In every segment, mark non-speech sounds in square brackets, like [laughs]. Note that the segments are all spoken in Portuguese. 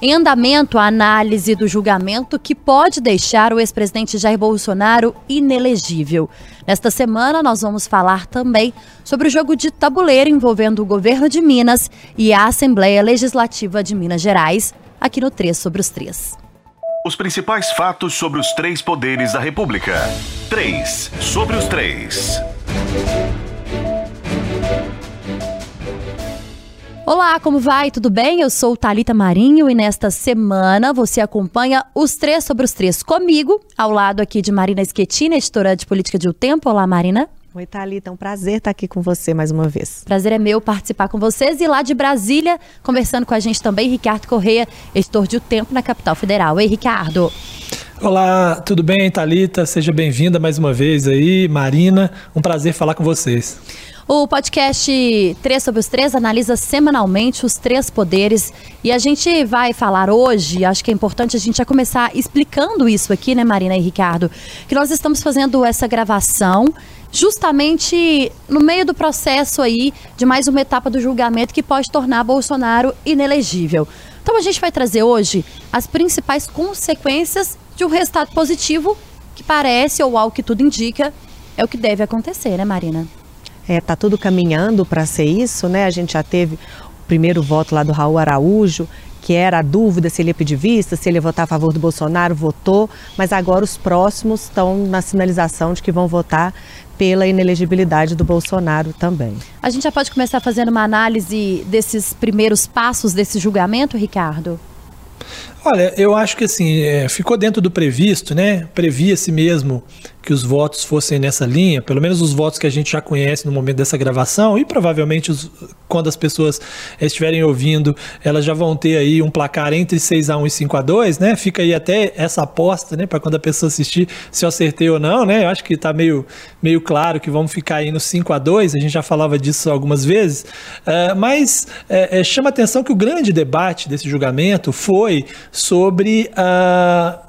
Em andamento a análise do julgamento que pode deixar o ex-presidente Jair Bolsonaro inelegível. Nesta semana, nós vamos falar também sobre o jogo de tabuleiro envolvendo o governo de Minas e a Assembleia Legislativa de Minas Gerais, aqui no 3 sobre os 3. Os principais fatos sobre os três poderes da República. 3 sobre os 3. Olá, como vai? Tudo bem? Eu sou Talita Marinho e nesta semana você acompanha os três sobre os três comigo, ao lado aqui de Marina Schettini, editora de política de O Tempo. Olá, Marina. Oi, Thalita, é um prazer estar aqui com você mais uma vez. Prazer é meu participar com vocês e lá de Brasília, conversando com a gente também, Ricardo Correia, editor de O Tempo na Capital Federal. Oi, Ricardo. Olá, tudo bem, Talita? Seja bem-vinda mais uma vez aí, Marina. Um prazer falar com vocês. O podcast 3 sobre os 3 analisa semanalmente os três poderes e a gente vai falar hoje, acho que é importante a gente já começar explicando isso aqui, né, Marina e Ricardo, que nós estamos fazendo essa gravação justamente no meio do processo aí de mais uma etapa do julgamento que pode tornar Bolsonaro inelegível. Então a gente vai trazer hoje as principais consequências de um resultado positivo que parece, ou ao que tudo indica, é o que deve acontecer, né, Marina? É, tá tudo caminhando para ser isso, né? A gente já teve o primeiro voto lá do Raul Araújo, que era a dúvida se ele ia pedir vista, se ele ia votar a favor do Bolsonaro, votou, mas agora os próximos estão na sinalização de que vão votar pela inelegibilidade do Bolsonaro também. A gente já pode começar fazendo uma análise desses primeiros passos desse julgamento, Ricardo? Olha, eu acho que assim, é, ficou dentro do previsto, né? Previa-se mesmo que os votos fossem nessa linha, pelo menos os votos que a gente já conhece no momento dessa gravação, e provavelmente os, quando as pessoas estiverem ouvindo, elas já vão ter aí um placar entre 6 a 1 e 5 a 2 né? Fica aí até essa aposta, né, para quando a pessoa assistir se eu acertei ou não, né? Eu acho que está meio, meio claro que vamos ficar aí no 5 a 2 a gente já falava disso algumas vezes, uh, mas uh, chama atenção que o grande debate desse julgamento foi sobre uh,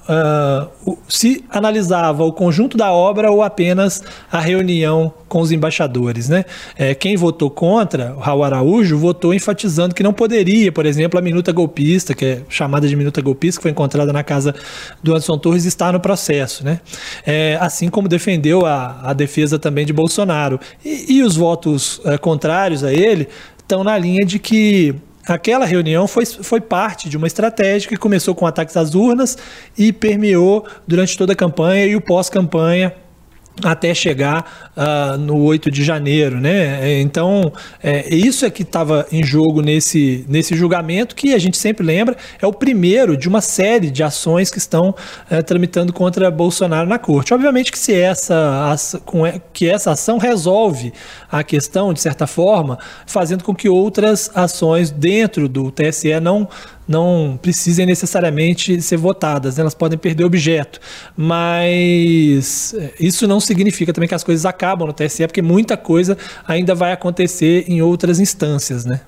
se analisava o conjunto da obra ou apenas a reunião com os embaixadores. Né? É, quem votou contra, o Raul Araújo, votou enfatizando que não poderia, por exemplo, a minuta golpista, que é chamada de minuta golpista, que foi encontrada na casa do Anderson Torres, estar no processo. Né? É, assim como defendeu a, a defesa também de Bolsonaro. E, e os votos é, contrários a ele estão na linha de que Aquela reunião foi, foi parte de uma estratégia que começou com ataques às urnas e permeou durante toda a campanha e o pós-campanha até chegar uh, no 8 de janeiro, né? É, então, é, isso é que estava em jogo nesse, nesse julgamento, que a gente sempre lembra, é o primeiro de uma série de ações que estão uh, tramitando contra Bolsonaro na corte. Obviamente que se essa, com, que essa ação resolve a questão, de certa forma, fazendo com que outras ações dentro do TSE não não precisem necessariamente ser votadas, né? elas podem perder objeto. Mas é, isso não significa também que as coisas acabam no TSE, porque muita coisa ainda vai acontecer em outras instâncias, né?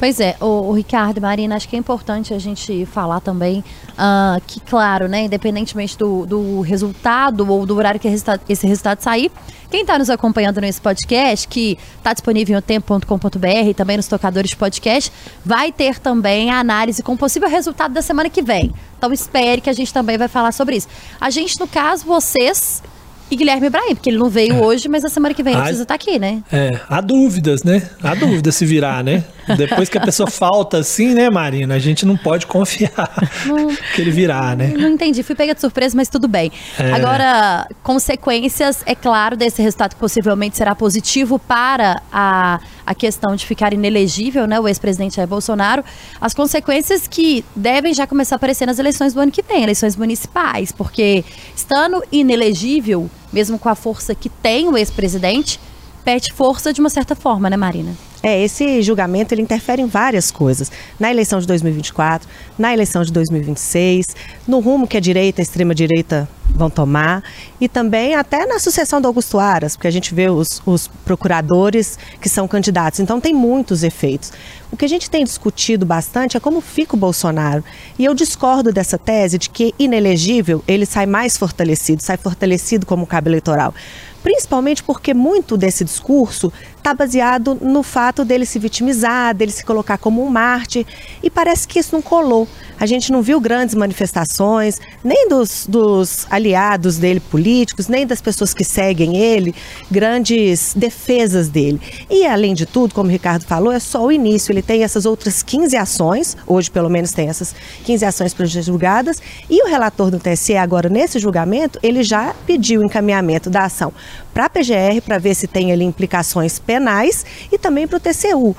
Pois é, o, o, Ricardo e Marina, acho que é importante a gente falar também uh, que, claro, né, independentemente do, do resultado ou do horário que esse resultado sair, quem está nos acompanhando nesse podcast, que está disponível em otempo.com.br e também nos tocadores de podcast, vai ter também a análise com o possível resultado da semana que vem. Então espere que a gente também vai falar sobre isso. A gente, no caso, vocês e Guilherme Ibrahim, porque ele não veio é. hoje, mas a semana que vem ele precisa estar tá aqui, né? É, há dúvidas, né? Há dúvidas se virar, né? [laughs] Depois que a pessoa falta assim, né, Marina? A gente não pode confiar não, [laughs] que ele virá, né? Não entendi, fui pega de surpresa, mas tudo bem. É. Agora, consequências, é claro, desse resultado que possivelmente será positivo para a, a questão de ficar inelegível, né, o ex-presidente Jair Bolsonaro, as consequências que devem já começar a aparecer nas eleições do ano que vem, eleições municipais, porque estando inelegível, mesmo com a força que tem o ex-presidente, perde força de uma certa forma, né, Marina? É, esse julgamento ele interfere em várias coisas. Na eleição de 2024, na eleição de 2026, no rumo que a direita a extrema-direita vão tomar e também até na sucessão do Augusto Aras, porque a gente vê os, os procuradores que são candidatos. Então tem muitos efeitos. O que a gente tem discutido bastante é como fica o Bolsonaro. E eu discordo dessa tese de que inelegível ele sai mais fortalecido, sai fortalecido como cabo eleitoral principalmente porque muito desse discurso está baseado no fato dele se vitimizar, dele se colocar como um Marte, e parece que isso não colou. A gente não viu grandes manifestações, nem dos, dos aliados dele políticos, nem das pessoas que seguem ele, grandes defesas dele. E, além de tudo, como o Ricardo falou, é só o início. Ele tem essas outras 15 ações, hoje pelo menos tem essas 15 ações para julgadas, e o relator do TSE, agora nesse julgamento, ele já pediu o encaminhamento da ação para a PGR para ver se tem ali implicações penais e também para o TCU,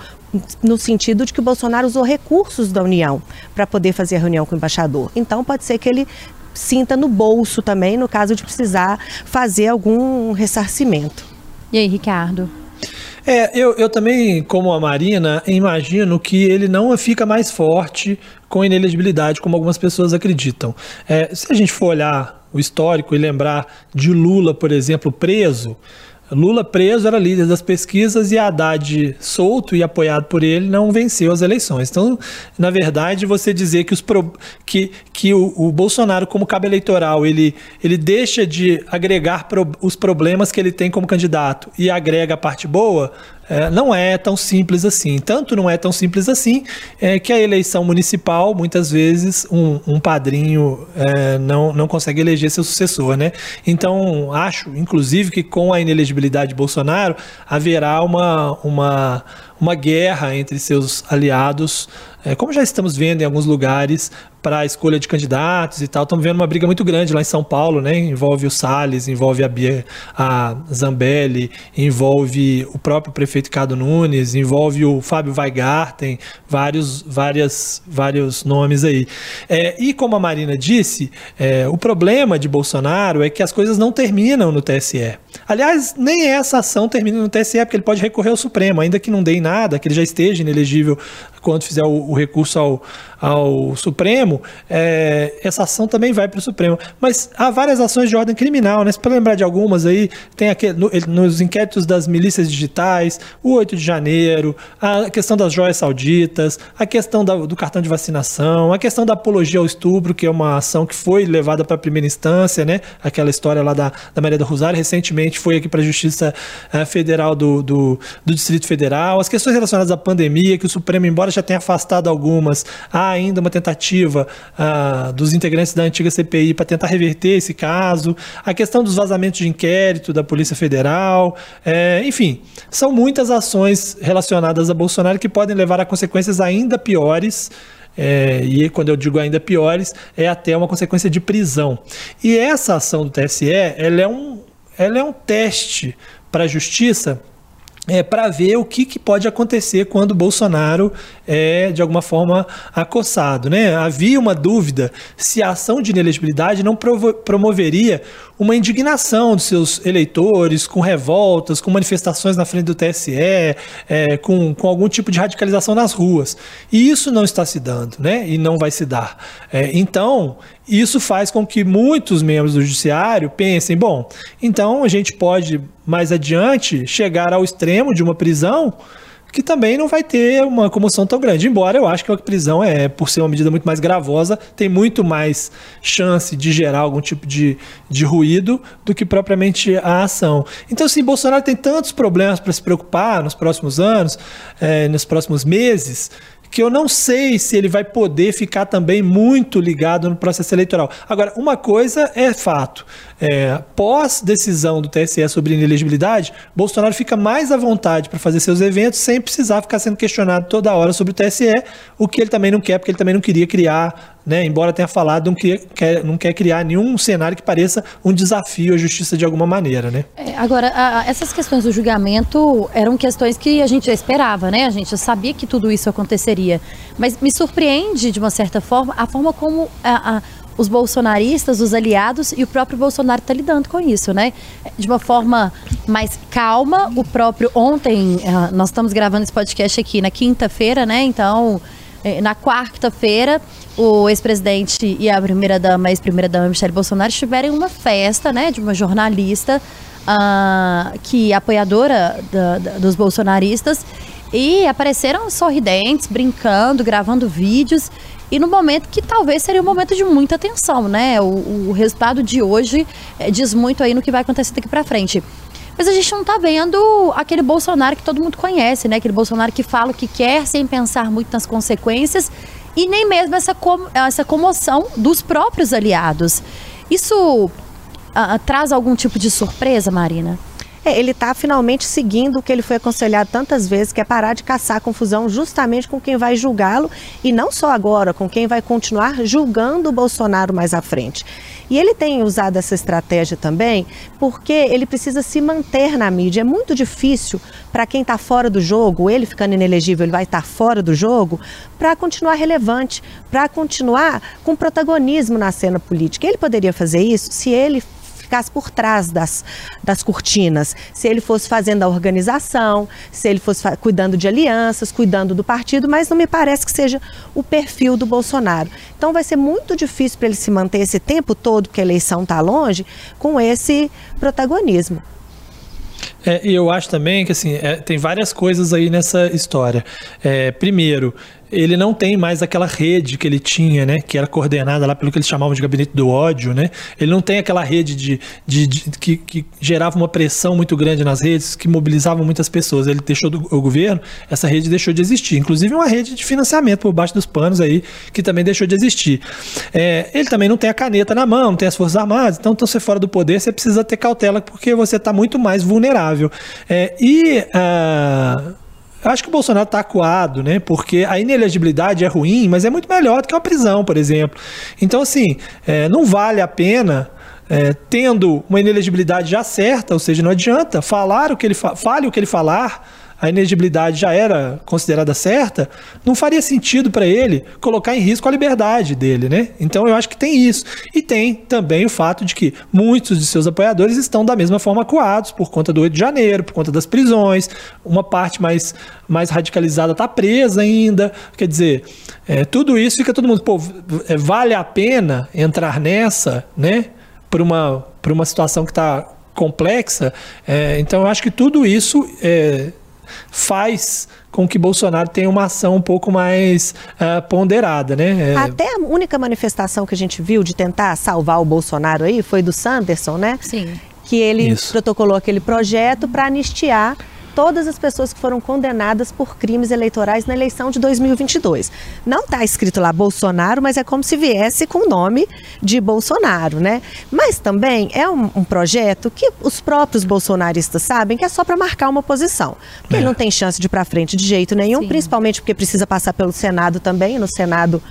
no sentido de que o Bolsonaro usou recursos da União para poder fazer a reunião com o embaixador. Então pode ser que ele sinta no bolso também, no caso de precisar fazer algum ressarcimento. E aí, Ricardo? É, eu, eu também, como a Marina, imagino que ele não fica mais forte com inelegibilidade, como algumas pessoas acreditam. É, se a gente for olhar o histórico e lembrar de Lula, por exemplo, preso, Lula preso era líder das pesquisas e Haddad solto e apoiado por ele não venceu as eleições. Então, na verdade, você dizer que, os pro, que, que o, o, Bolsonaro, como cabo eleitoral, ele, ele deixa de agregar pro, os problemas que ele tem como candidato e agrega a parte boa, é, não é tão simples assim. Tanto não é tão simples assim é, que a eleição municipal, muitas vezes, um, um padrinho é, não, não consegue eleger seu sucessor. Né? Então, acho, inclusive, que com a inelegibilidade de Bolsonaro haverá uma, uma, uma guerra entre seus aliados, é, como já estamos vendo em alguns lugares, para a escolha de candidatos e tal. Estamos vendo uma briga muito grande lá em São Paulo, né? Envolve o Salles, envolve a, Bia, a Zambelli, envolve o próprio prefeito Cado Nunes, envolve o Fábio Weigarten, vários, várias, vários nomes aí. É, e como a Marina disse, é, o problema de Bolsonaro é que as coisas não terminam no TSE. Aliás, nem essa ação termina no TSE, porque ele pode recorrer ao Supremo, ainda que não dê em nada, que ele já esteja inelegível quando fizer o, o recurso ao, ao Supremo, é, essa ação também vai para o Supremo. Mas há várias ações de ordem criminal, né? Para lembrar de algumas aí, tem aqui, no, nos inquéritos das milícias digitais, o 8 de janeiro, a questão das joias sauditas, a questão da, do cartão de vacinação, a questão da apologia ao estupro, que é uma ação que foi levada para a primeira instância, né? Aquela história lá da, da Maria do Rosário, recentemente foi aqui para a Justiça uh, Federal do, do, do, Distrito Federal, as questões relacionadas à pandemia, que o Supremo, embora já tenha afastado algumas, há ainda uma tentativa uh, dos integrantes da antiga CPI para tentar reverter esse caso, a questão dos vazamentos de inquérito da Polícia Federal, é, enfim, são muitas ações relacionadas a Bolsonaro que podem levar a consequências ainda piores. É, e quando eu digo ainda piores, é até uma consequência de prisão. E essa ação do TSE, ela é um, ela é um teste para a justiça é, para ver o que, que, pode acontecer quando Bolsonaro é, de alguma forma, acossado. Né? Havia uma dúvida se a ação de inelegibilidade não promoveria uma indignação dos seus eleitores, com revoltas, com manifestações na frente do TSE, é, com, com algum tipo de radicalização nas ruas. E isso não está se dando, né? e não vai se dar. É, então, isso faz com que muitos membros do judiciário pensem: bom, então a gente pode mais adiante chegar ao extremo de uma prisão que também não vai ter uma comoção tão grande. Embora eu acho que a prisão é, por ser uma medida muito mais gravosa, tem muito mais chance de gerar algum tipo de, de ruído do que propriamente a ação. Então, assim, Bolsonaro tem tantos problemas para se preocupar nos próximos anos, é, nos próximos meses, que eu não sei se ele vai poder ficar também muito ligado no processo eleitoral. Agora, uma coisa é fato: é, pós decisão do TSE sobre inelegibilidade, Bolsonaro fica mais à vontade para fazer seus eventos sem precisar ficar sendo questionado toda hora sobre o TSE, o que ele também não quer, porque ele também não queria criar né, embora tenha falado, não quer, não quer criar nenhum cenário que pareça um desafio à justiça de alguma maneira, né? É, agora, a, a, essas questões do julgamento eram questões que a gente já esperava, né? A gente já sabia que tudo isso aconteceria. Mas me surpreende, de uma certa forma, a forma como a, os bolsonaristas, os aliados e o próprio Bolsonaro está lidando com isso, né? De uma forma mais calma. O próprio ontem, uh, nós estamos gravando esse podcast aqui na quinta-feira, né? Então é, na quarta-feira, o ex-presidente e a primeira-dama, ex-primeira-dama Michele Bolsonaro estiveram em uma festa, né, de uma jornalista uh, que é apoiadora da, da, dos bolsonaristas e apareceram sorridentes, brincando, gravando vídeos e no momento que talvez seria um momento de muita tensão, né? O, o resultado de hoje é, diz muito aí no que vai acontecer daqui para frente. Mas a gente não tá vendo aquele Bolsonaro que todo mundo conhece, né? Aquele Bolsonaro que fala o que quer sem pensar muito nas consequências e nem mesmo essa, com, essa comoção dos próprios aliados. Isso uh, traz algum tipo de surpresa, Marina? É, ele está finalmente seguindo o que ele foi aconselhado tantas vezes, que é parar de caçar confusão justamente com quem vai julgá-lo e não só agora, com quem vai continuar julgando o Bolsonaro mais à frente. E ele tem usado essa estratégia também porque ele precisa se manter na mídia. É muito difícil para quem está fora do jogo, ele ficando inelegível, ele vai estar tá fora do jogo, para continuar relevante, para continuar com protagonismo na cena política. Ele poderia fazer isso se ele ficasse por trás das, das cortinas, se ele fosse fazendo a organização, se ele fosse cuidando de alianças, cuidando do partido, mas não me parece que seja o perfil do Bolsonaro. Então vai ser muito difícil para ele se manter esse tempo todo, porque a eleição está longe, com esse protagonismo. É, eu acho também que assim, é, tem várias coisas aí nessa história. É, primeiro, ele não tem mais aquela rede que ele tinha, né? Que era coordenada lá pelo que eles chamavam de gabinete do ódio, né? Ele não tem aquela rede de, de, de que, que, gerava uma pressão muito grande nas redes, que mobilizava muitas pessoas. Ele deixou do, o governo, essa rede deixou de existir. Inclusive uma rede de financiamento por baixo dos panos aí, que também deixou de existir. É, ele também não tem a caneta na mão, não tem as Forças Armadas, então, então você fora do poder, você precisa ter cautela, porque você está muito mais vulnerável. É, e. Uh, acho que o Bolsonaro está acuado, né? Porque a inelegibilidade é ruim, mas é muito melhor do que uma prisão, por exemplo. Então, assim, é, não vale a pena. É, tendo uma inelegibilidade já certa, ou seja, não adianta falar o que ele fa fale o que ele falar, a inegibilidade já era considerada certa, não faria sentido para ele colocar em risco a liberdade dele, né? Então eu acho que tem isso. E tem também o fato de que muitos de seus apoiadores estão da mesma forma acuados por conta do 8 de janeiro, por conta das prisões, uma parte mais, mais radicalizada está presa ainda. Quer dizer, é, tudo isso fica todo mundo, pô, é, vale a pena entrar nessa, né? Por uma, por uma situação que está complexa. É, então eu acho que tudo isso é, faz com que Bolsonaro tenha uma ação um pouco mais uh, ponderada, né? É... Até a única manifestação que a gente viu de tentar salvar o Bolsonaro aí foi do Sanderson, né? Sim. Que ele Isso. protocolou aquele projeto para anistiar todas as pessoas que foram condenadas por crimes eleitorais na eleição de 2022. Não está escrito lá Bolsonaro, mas é como se viesse com o nome de Bolsonaro, né? Mas também é um, um projeto que os próprios bolsonaristas sabem que é só para marcar uma posição. Porque é. ele não tem chance de ir para frente de jeito nenhum, Sim. principalmente porque precisa passar pelo Senado também. No Senado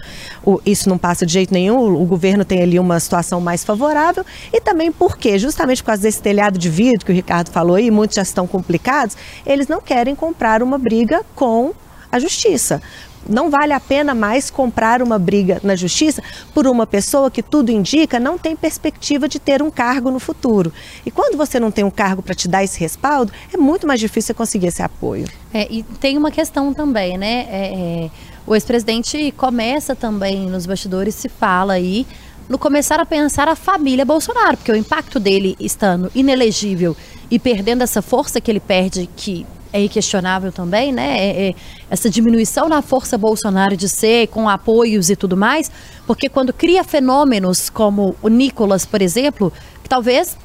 o, isso não passa de jeito nenhum, o, o governo tem ali uma situação mais favorável. E também porque, justamente por causa desse telhado de vidro que o Ricardo falou aí, muitos já estão complicados, eles não querem comprar uma briga com a justiça. Não vale a pena mais comprar uma briga na justiça por uma pessoa que tudo indica não tem perspectiva de ter um cargo no futuro. E quando você não tem um cargo para te dar esse respaldo, é muito mais difícil conseguir esse apoio. É, e tem uma questão também, né? É, é, o ex-presidente começa também nos bastidores, se fala aí no começar a pensar a família Bolsonaro, porque o impacto dele estando inelegível e perdendo essa força que ele perde, que é inquestionável também, né? É, é, essa diminuição na força Bolsonaro de ser, com apoios e tudo mais, porque quando cria fenômenos como o Nicolas, por exemplo, que talvez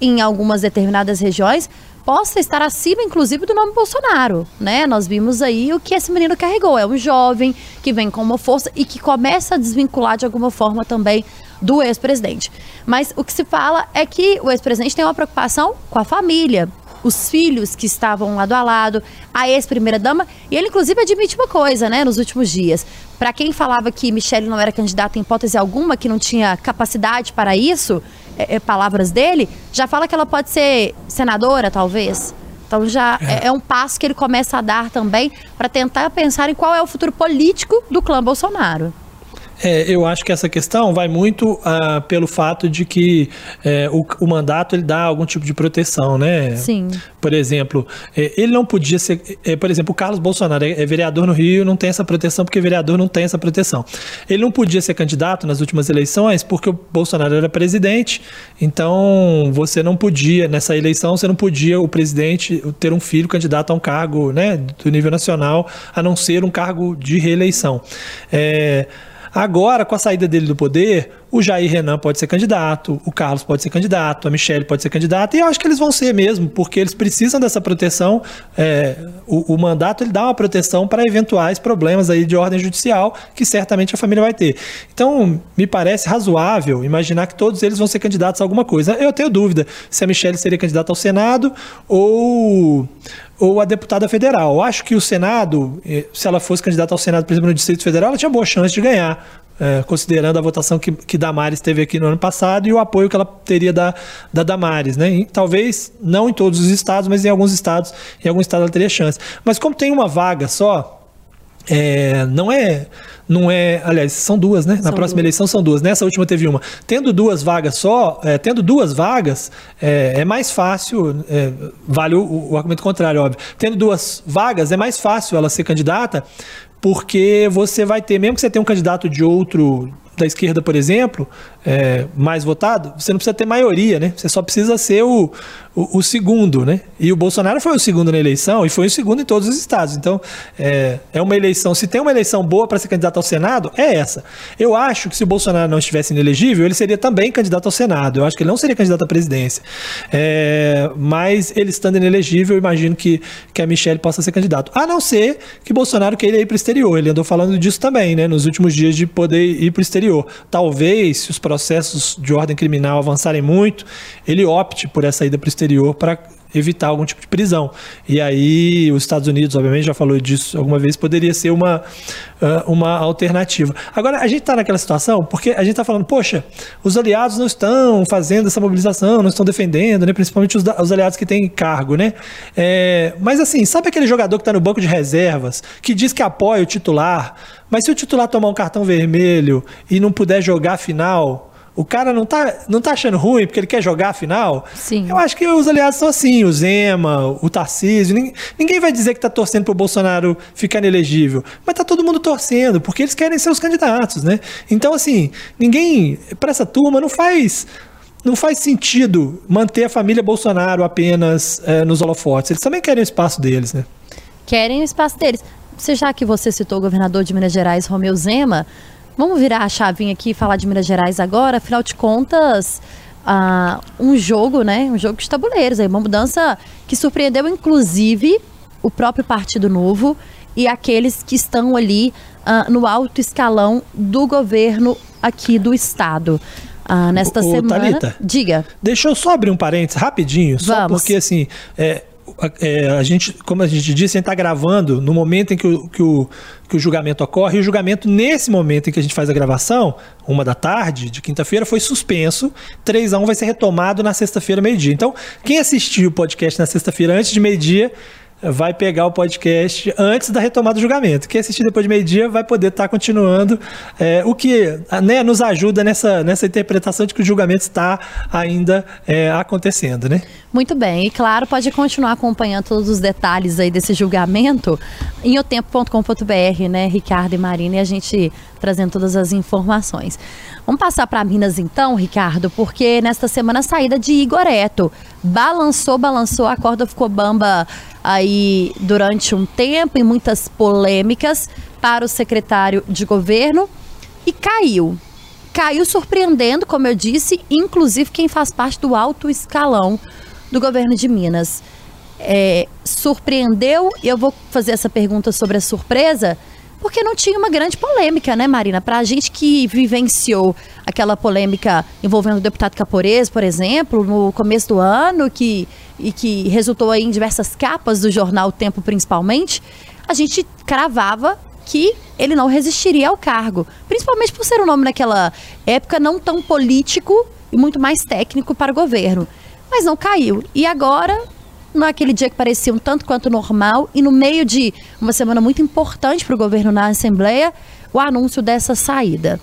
em algumas determinadas regiões possa estar acima, inclusive, do nome Bolsonaro, né? Nós vimos aí o que esse menino carregou. É um jovem que vem com uma força e que começa a desvincular de alguma forma também do ex-presidente. Mas o que se fala é que o ex-presidente tem uma preocupação com a família, os filhos que estavam lado a lado, a ex-primeira-dama, e ele inclusive admite uma coisa, né, nos últimos dias. Para quem falava que Michele não era candidata em hipótese alguma, que não tinha capacidade para isso, é, é, palavras dele, já fala que ela pode ser senadora, talvez. Então já é. é, é um passo que ele começa a dar também para tentar pensar em qual é o futuro político do clã Bolsonaro. É, eu acho que essa questão vai muito ah, pelo fato de que é, o, o, mandato ele dá algum tipo de proteção, né? Sim. Por exemplo, é, ele não podia ser. É, por exemplo, o Carlos Bolsonaro é, é, vereador no Rio, não tem essa proteção porque vereador não tem essa proteção. Ele não podia ser candidato nas últimas eleições porque o Bolsonaro era presidente, então você não podia, nessa eleição, você não podia o presidente ter um filho candidato a um cargo né, do nível nacional, a não ser um cargo de reeleição. É. Agora, com a saída dele do poder, o Jair Renan pode ser candidato, o Carlos pode ser candidato, a Michelle pode ser candidata, e eu acho que eles vão ser mesmo, porque eles precisam dessa proteção. É, o, o, mandato ele dá uma proteção para eventuais problemas aí de ordem judicial que certamente a família vai ter. Então, me parece razoável imaginar que todos eles vão ser candidatos a alguma coisa. Eu tenho dúvida se a Michelle seria candidata ao Senado ou ou a deputada federal. Eu acho que o Senado, eh, se ela fosse candidata ao Senado, por exemplo, no Distrito Federal, ela tinha boa chance de ganhar, é, considerando a votação que, que Damares teve aqui no ano passado e o apoio que ela teria da, da Damares. Né? E, talvez não em todos os estados, mas em alguns estados, em alguns estados ela teria chance. Mas como tem uma vaga só, é, não é não é. Aliás, são duas, né? Na próxima duas. eleição são duas. Nessa última teve uma. Tendo duas vagas só, é, tendo duas vagas, é, é mais fácil. É, vale o, o, argumento contrário, óbvio. Tendo duas vagas, é mais fácil ela ser candidata, porque você vai ter, mesmo que você tenha um candidato de outro da esquerda, por exemplo, é, mais votado, você não precisa ter maioria, né? Você só precisa ser o, o, o, segundo, né? E o Bolsonaro foi o segundo na eleição e foi o segundo em todos os estados. Então, é, é uma eleição. Se tem uma eleição boa para ser candidato ao Senado, é essa. Eu acho que se o Bolsonaro não estivesse inelegível, ele seria também candidato ao Senado. Eu acho que ele não seria candidato à presidência. É, mas ele estando inelegível, eu imagino que, que a Michelle possa ser candidato. A não ser que Bolsonaro queira ir para o exterior. Ele andou falando disso também, né? Nos últimos dias de poder ir para o exterior. Talvez, se os processos de ordem criminal avançarem muito, ele opte por essa ida para o exterior para evitar algum tipo de prisão. E aí, os Estados Unidos, obviamente, já falou disso alguma vez, poderia ser uma, uma alternativa. Agora, a gente está naquela situação porque a gente está falando, poxa, os aliados não estão fazendo essa mobilização, não estão defendendo, né? principalmente os, os aliados que têm cargo, né? É, mas assim, sabe aquele jogador que está no banco de reservas, que diz que apoia o titular, mas se o titular tomar um cartão vermelho e não puder jogar a final o cara não tá, não tá achando ruim porque ele quer jogar a final. Sim. Eu acho que os aliados são assim, o Zema, o Tarcísio. Ninguém, ninguém vai dizer que tá torcendo pro Bolsonaro ficar inelegível. Mas tá todo mundo torcendo, porque eles querem ser os candidatos, né? Então, assim, ninguém. para essa turma não faz. Não faz sentido manter a família Bolsonaro apenas é, nos holofotes. Eles também querem o espaço deles, né? Querem o espaço deles. Você já que você citou o governador de Minas Gerais, Romeu Zema, Vamos virar a chavinha aqui e falar de Minas Gerais agora. Afinal de contas, uh, um jogo, né? Um jogo de tabuleiros. Aí, uma mudança que surpreendeu, inclusive, o próprio Partido Novo e aqueles que estão ali uh, no alto escalão do governo aqui do estado. Uh, nesta o, semana. Thalita, diga. Deixa eu só abrir um parênteses rapidinho, Vamos. só porque assim. É, é, a gente, como a gente disse, a gente está gravando no momento em que o, que, o, que o julgamento ocorre, e o julgamento, nesse momento em que a gente faz a gravação, uma da tarde, de quinta-feira, foi suspenso. 3 a 1 vai ser retomado na sexta-feira, meio-dia. Então, quem assistiu o podcast na sexta-feira antes de meio-dia vai pegar o podcast antes da retomada do julgamento. Quem assistir depois de meio-dia vai poder estar tá continuando, é, o que né, nos ajuda nessa, nessa interpretação de que o julgamento está ainda é, acontecendo, né? Muito bem, e claro, pode continuar acompanhando todos os detalhes aí desse julgamento em otempo.com.br, né, Ricardo e Marina, e a gente trazendo todas as informações. Vamos passar para Minas então, Ricardo, porque nesta semana a saída de Igoreto balançou, balançou, a corda ficou bamba aí durante um tempo, em muitas polêmicas para o secretário de governo e caiu. Caiu surpreendendo, como eu disse, inclusive quem faz parte do alto escalão do governo de Minas. É, surpreendeu, e eu vou fazer essa pergunta sobre a surpresa, porque não tinha uma grande polêmica, né, Marina? Para a gente que vivenciou aquela polêmica envolvendo o deputado Caporez, por exemplo, no começo do ano, que, e que resultou aí em diversas capas do jornal Tempo, principalmente, a gente cravava que ele não resistiria ao cargo, principalmente por ser um nome naquela época não tão político e muito mais técnico para o governo. Mas não caiu. E agora naquele dia que parecia um tanto quanto normal e no meio de uma semana muito importante para o governo na Assembleia, o anúncio dessa saída.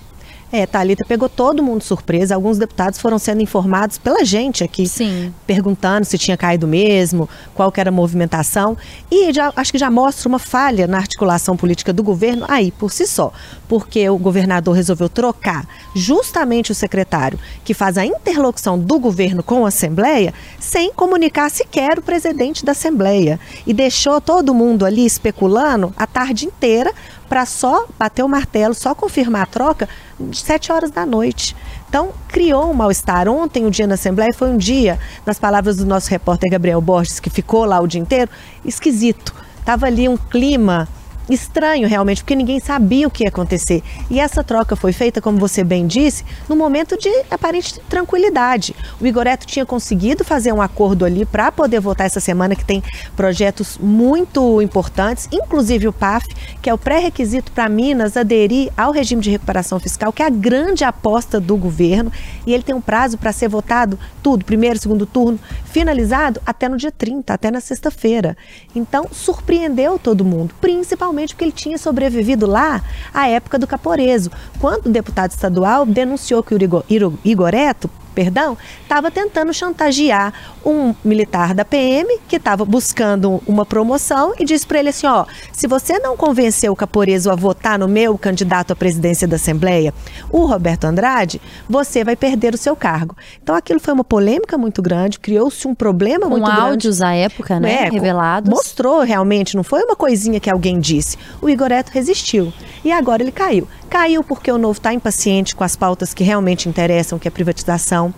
É, Thalita pegou todo mundo surpresa. Alguns deputados foram sendo informados pela gente aqui, Sim. perguntando se tinha caído mesmo, qual era a movimentação. E já, acho que já mostra uma falha na articulação política do governo aí por si só. Porque o governador resolveu trocar justamente o secretário que faz a interlocução do governo com a Assembleia, sem comunicar sequer o presidente da Assembleia. E deixou todo mundo ali especulando a tarde inteira para só bater o martelo, só confirmar a troca de 7 horas da noite. Então, criou um mal-estar. Ontem, o dia na Assembleia foi um dia, nas palavras do nosso repórter Gabriel Borges, que ficou lá o dia inteiro, esquisito. Tava ali um clima estranho realmente, porque ninguém sabia o que ia acontecer. E essa troca foi feita, como você bem disse, no momento de aparente tranquilidade. O Igoreto tinha conseguido fazer um acordo ali para poder votar essa semana, que tem projetos muito importantes, inclusive o PAF, que é o pré-requisito para Minas aderir ao regime de recuperação fiscal, que é a grande aposta do governo. E ele tem um prazo para ser votado tudo, primeiro, segundo turno, finalizado até no dia 30, até na sexta-feira. Então, surpreendeu todo mundo, principalmente porque ele tinha sobrevivido lá à época do Caporeso, quando o deputado estadual denunciou que o Igoreto perdão, estava tentando chantagear um militar da PM que estava buscando uma promoção e disse para ele assim: ó, se você não convencer o Caporeso a votar no meu candidato à presidência da Assembleia, o Roberto Andrade, você vai perder o seu cargo. Então aquilo foi uma polêmica muito grande, criou-se um problema Com muito grande. Com áudios à época, né? É, Revelados. Mostrou realmente, não foi uma coisinha que alguém disse. O Igoreto resistiu e agora ele caiu. Caiu porque o novo está impaciente com as pautas que realmente interessam, que é a privatização.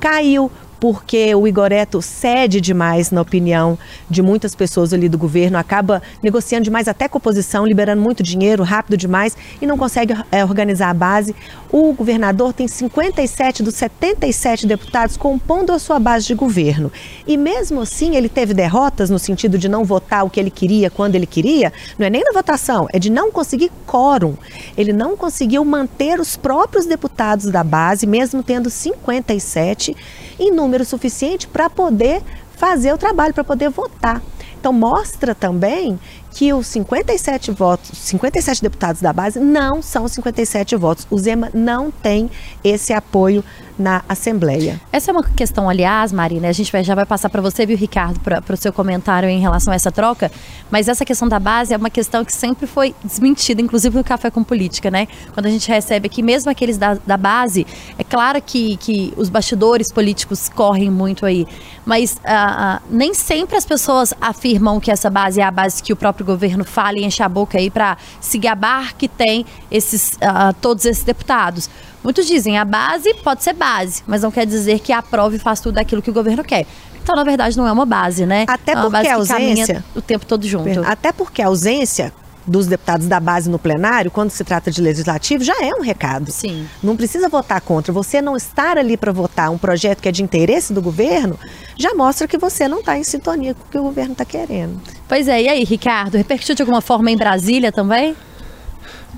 Caiu porque o Igoreto cede demais na opinião de muitas pessoas ali do governo, acaba negociando demais até com a oposição, liberando muito dinheiro rápido demais e não consegue é, organizar a base. O governador tem 57 dos 77 deputados compondo a sua base de governo. E mesmo assim, ele teve derrotas no sentido de não votar o que ele queria quando ele queria, não é nem na votação, é de não conseguir quórum. Ele não conseguiu manter os próprios deputados da base, mesmo tendo 57 em número suficiente para poder fazer o trabalho, para poder votar. Então mostra também que os 57 votos, 57 deputados da base não são 57 votos. O Zema não tem esse apoio na Assembleia. Essa é uma questão, aliás, Marina, a gente vai, já vai passar para você, viu, Ricardo, para o seu comentário em relação a essa troca, mas essa questão da base é uma questão que sempre foi desmentida, inclusive no Café com Política, né? Quando a gente recebe aqui, mesmo aqueles da, da base, é claro que, que os bastidores políticos correm muito aí, mas uh, uh, nem sempre as pessoas afirmam que essa base é a base que o próprio governo fala e enche a boca aí para se gabar que tem esses, uh, todos esses deputados. Muitos dizem a base pode ser base, mas não quer dizer que aprove e faz tudo aquilo que o governo quer. Então, na verdade, não é uma base, né? Até é porque a ausência. o tempo todo junto. Até porque a ausência dos deputados da base no plenário, quando se trata de legislativo, já é um recado. Sim. Não precisa votar contra. Você não estar ali para votar um projeto que é de interesse do governo, já mostra que você não está em sintonia com o que o governo está querendo. Pois é, e aí, Ricardo, repercutiu de alguma forma em Brasília também?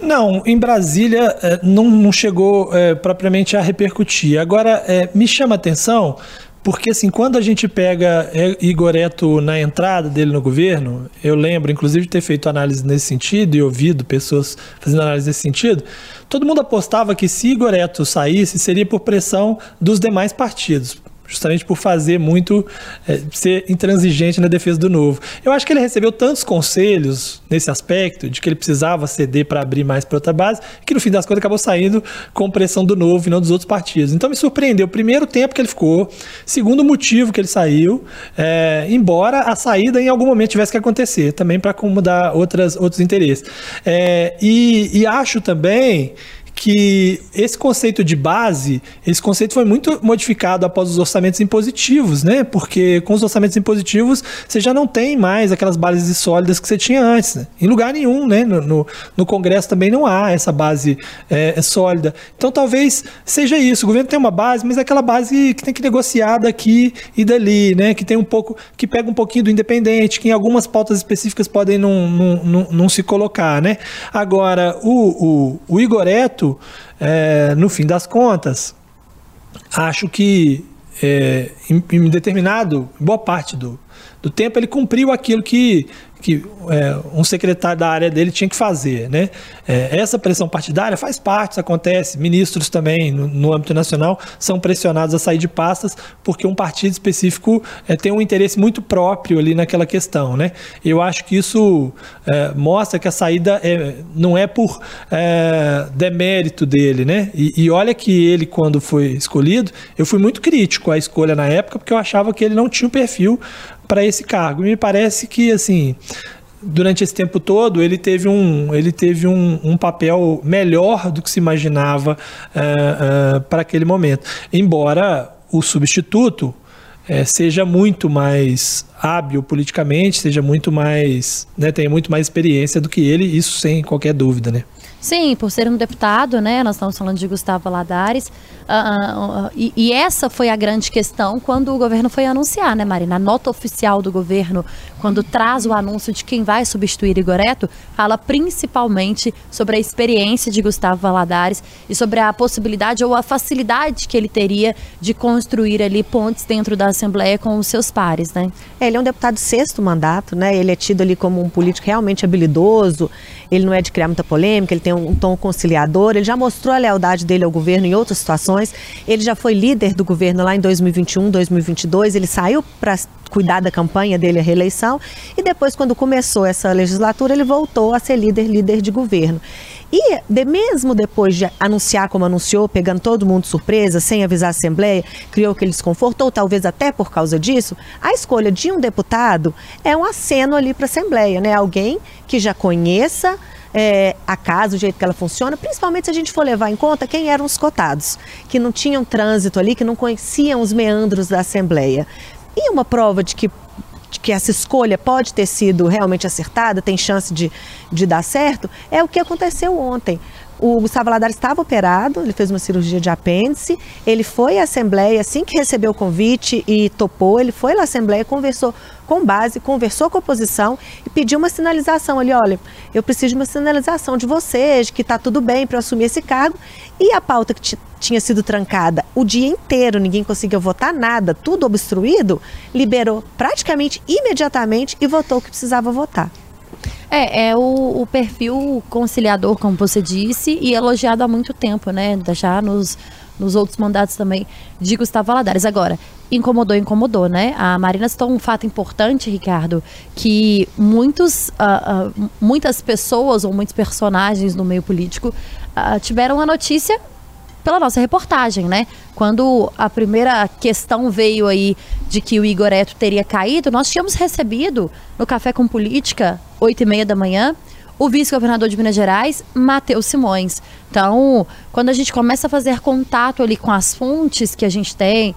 Não, em Brasília não, não, chegou é, propriamente a repercutir. Agora, é, me chama a atenção porque, assim, quando a gente pega Igoreto na entrada dele no governo, eu lembro, inclusive, de ter feito análise nesse sentido e ouvido pessoas fazendo análise nesse sentido, todo mundo apostava que se Igoreto saísse, seria por pressão dos demais partidos justamente por fazer muito, é, ser intransigente na defesa do novo. Eu acho que ele recebeu tantos conselhos nesse aspecto, de que ele precisava ceder para abrir mais para outra base, que no fim das contas acabou saindo com pressão do novo e não dos outros partidos. Então me surpreendeu, primeiro, tempo que ele ficou, segundo, motivo que ele saiu, é, embora a saída em algum momento tivesse que acontecer, também para acomodar outras, outros interesses. É, e, e acho também que esse conceito de base, esse conceito foi muito modificado após os orçamentos impositivos, né? Porque com os orçamentos impositivos você já não tem mais aquelas bases sólidas que você tinha antes. Né? Em lugar nenhum, né? No, no, no, Congresso também não há essa base é, é, sólida. Então talvez seja isso. O governo tem uma base, mas é aquela base que tem que negociar daqui e dali, né? Que tem um pouco, que pega um pouquinho do independente, que em algumas pautas específicas podem não, não, não, não se colocar, né? Agora, o, o, o Igoreto é, no fim das contas, acho que é, em, em determinado, boa parte do, do tempo, ele cumpriu aquilo que que é, um secretário da área dele tinha que fazer. Né? É, essa pressão partidária faz parte, isso acontece. Ministros também, no, no, âmbito nacional, são pressionados a sair de pastas porque um partido específico é, tem um interesse muito próprio ali naquela questão. Né? Eu acho que isso é, mostra que a saída é, não é por é, demérito dele. Né? E, e olha que ele, quando foi escolhido, eu fui muito crítico à escolha na época porque eu achava que ele não tinha o perfil para esse cargo. Me parece que, assim, durante esse tempo todo, ele teve um, ele teve um, um papel melhor do que se imaginava uh, uh, para aquele momento. Embora o substituto uh, seja muito mais hábil politicamente, seja muito mais, né, tenha muito mais experiência do que ele, isso sem qualquer dúvida, né? Sim, por ser um deputado, né? Nós estamos falando de Gustavo Valadares. Uh, uh, uh, e, e, essa foi a grande questão quando o governo foi anunciar, né, Marina? A nota oficial do governo, quando traz o anúncio de quem vai substituir Igoreto, fala principalmente sobre a experiência de Gustavo Valadares e sobre a possibilidade ou a facilidade que ele teria de construir ali pontes dentro da Assembleia com os seus pares, né? É, ele é um deputado de sexto mandato, né? Ele é tido ali como um político realmente habilidoso, ele não é de criar muita polêmica, ele tem um, tom conciliador, ele já mostrou a lealdade dele ao governo em outras situações, ele já foi líder do governo lá em 2021, 2022, ele saiu para cuidar da campanha dele à reeleição. E depois quando começou essa legislatura ele voltou a ser líder líder de governo. E de, mesmo depois de anunciar como anunciou, pegando todo mundo de surpresa, sem avisar a Assembleia, criou aquele desconforto, ou talvez até por causa disso, a escolha de um deputado é um aceno ali para a Assembleia, né? Alguém que já conheça é, a casa, o jeito que ela funciona, principalmente se a gente for levar em conta quem eram os cotados, que não tinham trânsito ali, que não conheciam os meandros da Assembleia. E uma prova de que que essa escolha pode ter sido realmente acertada, tem chance de, de dar certo, é o que aconteceu ontem. O Gustavo Ladar estava operado, ele fez uma cirurgia de apêndice, ele foi à Assembleia assim que recebeu o convite e topou, ele foi à Assembleia, conversou com base, conversou com a oposição e pediu uma sinalização ali, olha, eu preciso de uma sinalização de vocês, que está tudo bem para assumir esse cargo. E a pauta que tinha sido trancada o dia inteiro, ninguém conseguiu votar nada, tudo obstruído, liberou praticamente imediatamente e votou o que precisava votar. É, é o, o, perfil conciliador, como você disse, e elogiado há muito tempo, né? Já nos, nos outros mandatos também de Gustavo Valadares. Agora, incomodou, incomodou, né? A Marina citou um fato importante, Ricardo, que muitos, uh, uh, muitas pessoas ou muitos personagens no meio político uh, tiveram a notícia pela nossa reportagem, né? Quando a primeira questão veio aí de que o Igoreto teria caído, nós tínhamos recebido no Café com Política, 8 e meia da manhã, o vice-governador de Minas Gerais, Matheus Simões. Então, quando a gente começa a fazer contato ali com as fontes que a gente tem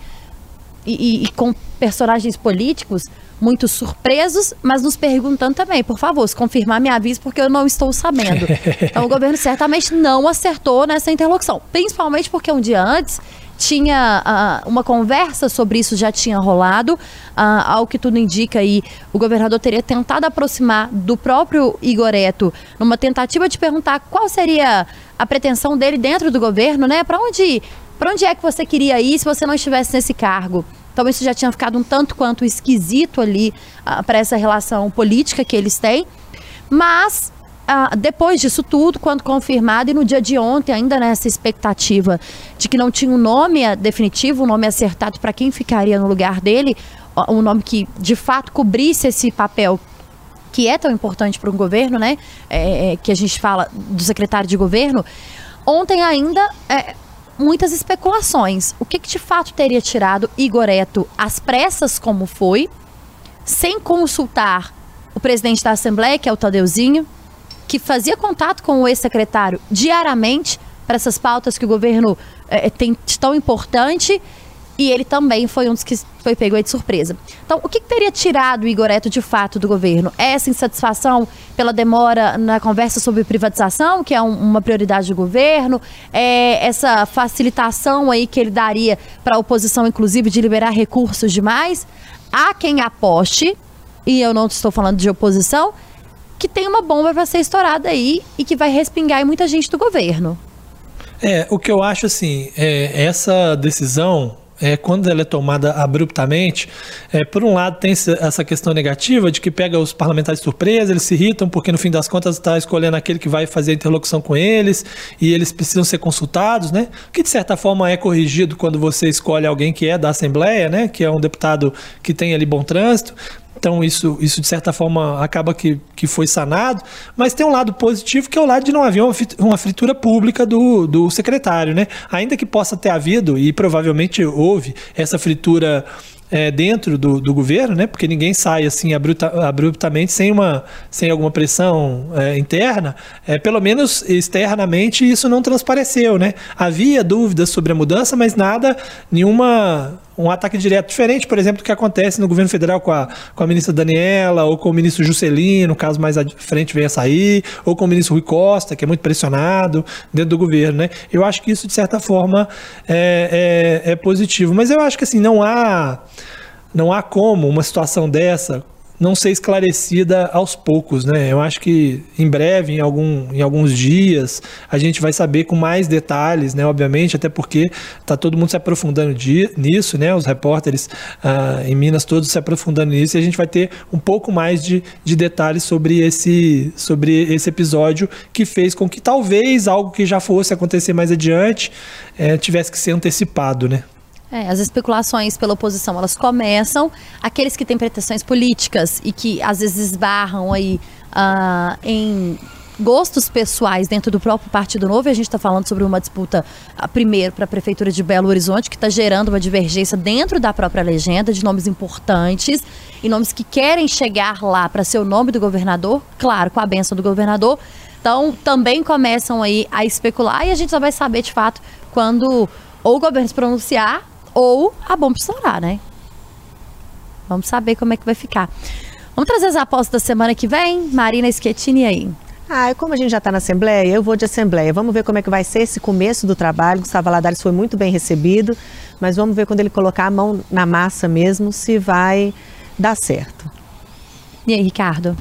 e, e, e com personagens políticos, muito surpresos, mas nos perguntando também, por favor, se confirmar me avise porque eu não estou sabendo. [laughs] Então o governo certamente não acertou nessa interlocução, principalmente porque um dia antes tinha uh, uma conversa sobre isso já tinha rolado, uh, ao que tudo indica aí, o governador teria tentado aproximar do próprio Igoreto numa tentativa de perguntar qual seria a pretensão dele dentro do governo, né? Para onde, para onde é que você queria ir se você não estivesse nesse cargo? Então isso já tinha ficado um tanto quanto esquisito ali uh, ah, para essa relação política que eles têm. Mas uh, depois disso tudo, quando confirmado, e no dia de ontem, ainda nessa expectativa de que não tinha um nome ah, definitivo, um nome acertado para quem ficaria no lugar dele, um nome que de fato cobrisse esse papel que é tão importante para um governo, né? É, é, que a gente fala do secretário de governo. Ontem ainda é, muitas especulações. O que, que de fato teria tirado Igoreto às pressas, como foi, sem consultar o presidente da Assembleia, que é o Tadeuzinho, que fazia contato com o ex-secretário diariamente para essas pautas que o governo é, tem tão importante e ele também foi um dos que foi pego aí de surpresa. Então, o que, que teria tirado o Igoreto de fato do governo? Essa insatisfação pela demora na conversa sobre privatização, que é um, uma prioridade do governo? É essa facilitação aí que ele daria para a oposição, inclusive, de liberar recursos demais? Há quem aposte, e eu não estou falando de oposição, que tem uma bomba para ser estourada aí e que vai respingar em muita gente do governo. É, o que eu acho assim, é, essa decisão é, quando ela é tomada abruptamente, é, por um lado tem essa questão negativa de que pega os parlamentares de surpresa, eles se irritam porque no fim das contas está escolhendo aquele que vai fazer a interlocução com eles e eles precisam ser consultados, né? Que de certa forma é corrigido quando você escolhe alguém que é da Assembleia, né? Que é um deputado que tem ali bom trânsito, então isso, isso de certa forma acaba que, que foi sanado, mas tem um lado positivo que é o lado de não haver uma fritura pública do, do secretário, né? Ainda que possa ter havido, e provavelmente houve, essa fritura é, dentro do, do, governo, né? Porque ninguém sai assim abrupta, abruptamente sem, uma, sem alguma pressão é, interna. É, pelo menos externamente isso não transpareceu, né? Havia dúvidas sobre a mudança, mas nada, nenhuma um ataque direto, diferente, por exemplo, do que acontece no governo federal com a, com a ministra Daniela, ou com o ministro Juscelino, caso mais à frente venha a sair, ou com o ministro Rui Costa, que é muito pressionado dentro do governo, né? Eu acho que isso, de certa forma, é, é, é positivo. Mas eu acho que, assim, não há, não há como uma situação dessa não ser esclarecida aos poucos, né? Eu acho que em breve, em, algum, em alguns dias, a gente vai saber com mais detalhes, né? Obviamente, até porque está todo mundo se aprofundando nisso, né? Os repórteres ah, em Minas todos se aprofundando nisso e a gente vai ter um pouco mais de, de detalhes sobre esse, sobre esse episódio que fez com que talvez algo que já fosse acontecer mais adiante eh, tivesse que ser antecipado, né? É, as especulações pela oposição, elas começam, aqueles que têm pretensões políticas e que às vezes esbarram aí uh, em gostos pessoais dentro do próprio Partido Novo, e a gente está falando sobre uma disputa, uh, primeiro, para a Prefeitura de Belo Horizonte, que está gerando uma divergência dentro da própria legenda de nomes importantes e nomes que querem chegar lá para ser o nome do governador, claro, com a benção do governador. Então, também começam aí a especular e a gente só vai saber de fato quando ou o governo se pronunciar ou a bomba estourar, né? Vamos saber como é que vai ficar. Vamos trazer as apostas da semana que vem? Marina Schettini aí. Ah, como a gente já está na Assembleia, eu vou de Assembleia. Vamos ver como é que vai ser esse começo do trabalho. Gustavo Valadares foi muito bem recebido, mas vamos ver quando ele colocar a mão na massa mesmo, se vai dar certo. E aí, Ricardo?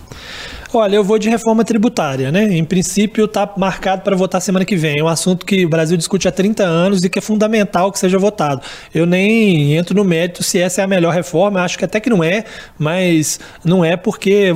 Olha, eu vou de reforma tributária, né? Em princípio, está marcado para votar semana que vem. É um assunto que o Brasil discute há 30 anos e que é fundamental que seja votado. Eu nem entro no mérito se essa é a melhor reforma, acho que até que não é, mas não é porque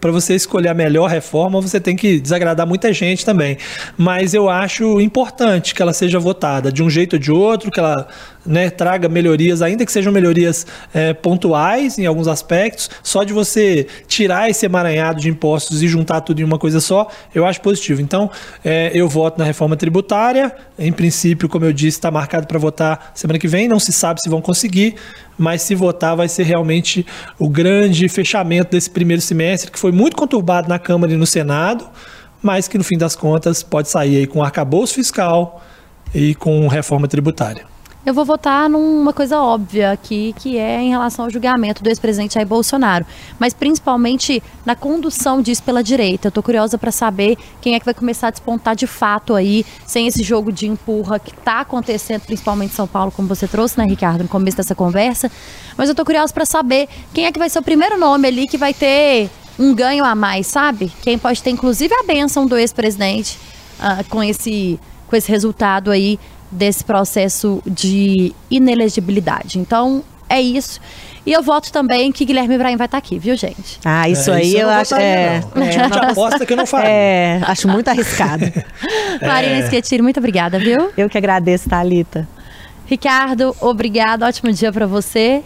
para você escolher a melhor reforma, você tem que desagradar muita gente também. Mas eu acho importante que ela seja votada de um jeito ou de outro, que ela né, traga melhorias, ainda que sejam melhorias é, pontuais em alguns aspectos, só de você tirar esse emaranhado de impostos e juntar tudo em uma coisa só, eu acho positivo. Então, é, eu voto na reforma tributária. Em princípio, como eu disse, está marcado para votar semana que vem. Não se sabe se vão conseguir, mas se votar, vai ser realmente o grande fechamento desse primeiro semestre, que foi muito conturbado na Câmara e no Senado, mas que no fim das contas pode sair aí com arcabouço fiscal e com reforma tributária. Eu vou votar numa coisa óbvia aqui, que é em relação ao julgamento do ex-presidente Jair Bolsonaro, mas principalmente na condução disso pela direita. Eu tô curiosa para saber quem é que vai começar a despontar de fato aí, sem esse jogo de empurra que tá acontecendo, principalmente em São Paulo, como você trouxe, né, Ricardo, no começo dessa conversa. Mas eu tô curiosa para saber quem é que vai ser o primeiro nome ali que vai ter um ganho a mais, sabe? Quem pode ter inclusive a benção do ex-presidente uh, com esse com esse resultado aí desse processo de inelegibilidade. Então, é isso. E eu voto também que Guilherme Ibrahim vai estar aqui, viu, gente? Ah, isso é, aí isso eu, eu acho. É, é. aposta que eu não faço. É, acho muito arriscado. [laughs] é. Marina Schettini, muito obrigada, viu? Eu que agradeço, Thalita. Ricardo, obrigado. Ótimo dia para você.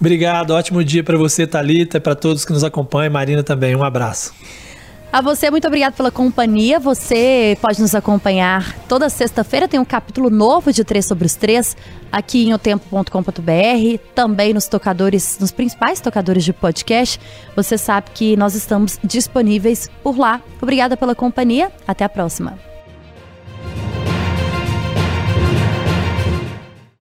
Obrigado, ótimo dia para você, Talita, para todos que nos acompanham, Marina também. Um abraço. A você, muito obrigado pela companhia. Você pode nos acompanhar toda sexta-feira. Tem um capítulo novo de Três sobre os Três aqui em otempo.com.br, também nos tocadores, nos principais tocadores de podcast. Você sabe que nós estamos disponíveis por lá. Obrigada pela companhia. Até a próxima.